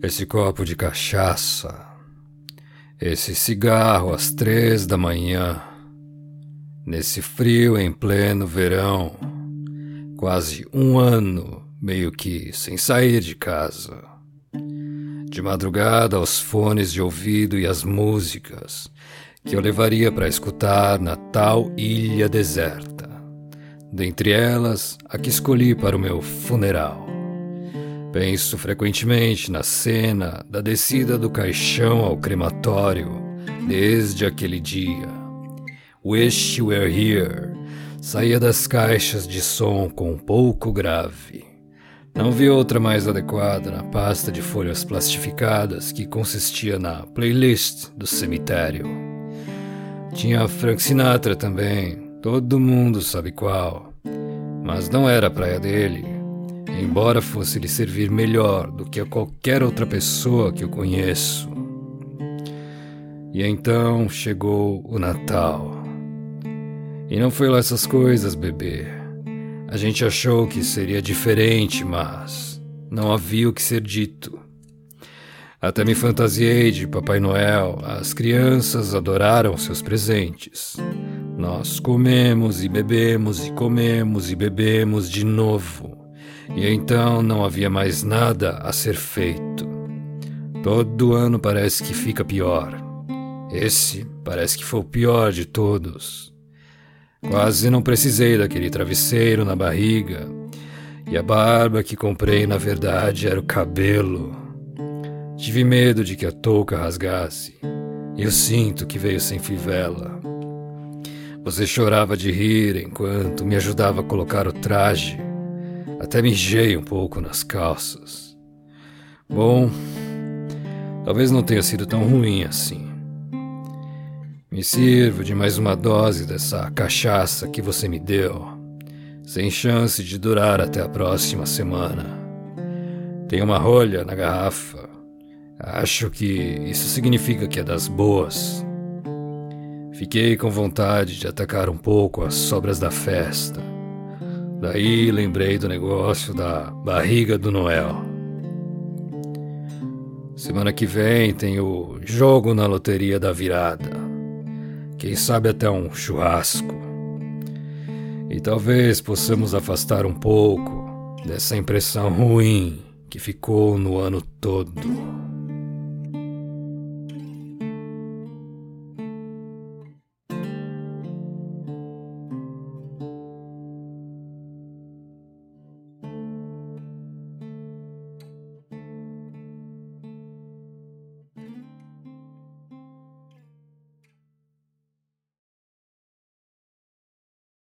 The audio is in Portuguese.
Esse copo de cachaça, esse cigarro às três da manhã, nesse frio em pleno verão, quase um ano meio que sem sair de casa. De madrugada aos fones de ouvido e as músicas que eu levaria para escutar na tal ilha deserta. Dentre elas, a que escolhi para o meu funeral. Penso frequentemente na cena da descida do caixão ao crematório desde aquele dia. Wish You Were Here saía das caixas de som com um pouco grave. Não vi outra mais adequada na pasta de folhas plastificadas que consistia na playlist do cemitério. Tinha Frank Sinatra também, todo mundo sabe qual, mas não era a praia dele embora fosse lhe servir melhor do que a qualquer outra pessoa que eu conheço. E então chegou o Natal. E não foi lá essas coisas, bebê. A gente achou que seria diferente, mas não havia o que ser dito. Até me fantasiei de Papai Noel. As crianças adoraram seus presentes. Nós comemos e bebemos e comemos e bebemos de novo. E então não havia mais nada a ser feito. Todo ano parece que fica pior. Esse parece que foi o pior de todos. Quase não precisei daquele travesseiro na barriga. E a barba que comprei, na verdade, era o cabelo. Tive medo de que a touca rasgasse. E eu sinto que veio sem fivela. Você chorava de rir enquanto me ajudava a colocar o traje. Até mijei um pouco nas calças. Bom, talvez não tenha sido tão ruim assim. Me sirvo de mais uma dose dessa cachaça que você me deu, sem chance de durar até a próxima semana. Tem uma rolha na garrafa. Acho que isso significa que é das boas. Fiquei com vontade de atacar um pouco as sobras da festa Daí lembrei do negócio da barriga do Noel. Semana que vem tem o jogo na loteria da virada. Quem sabe até um churrasco. E talvez possamos afastar um pouco dessa impressão ruim que ficou no ano todo.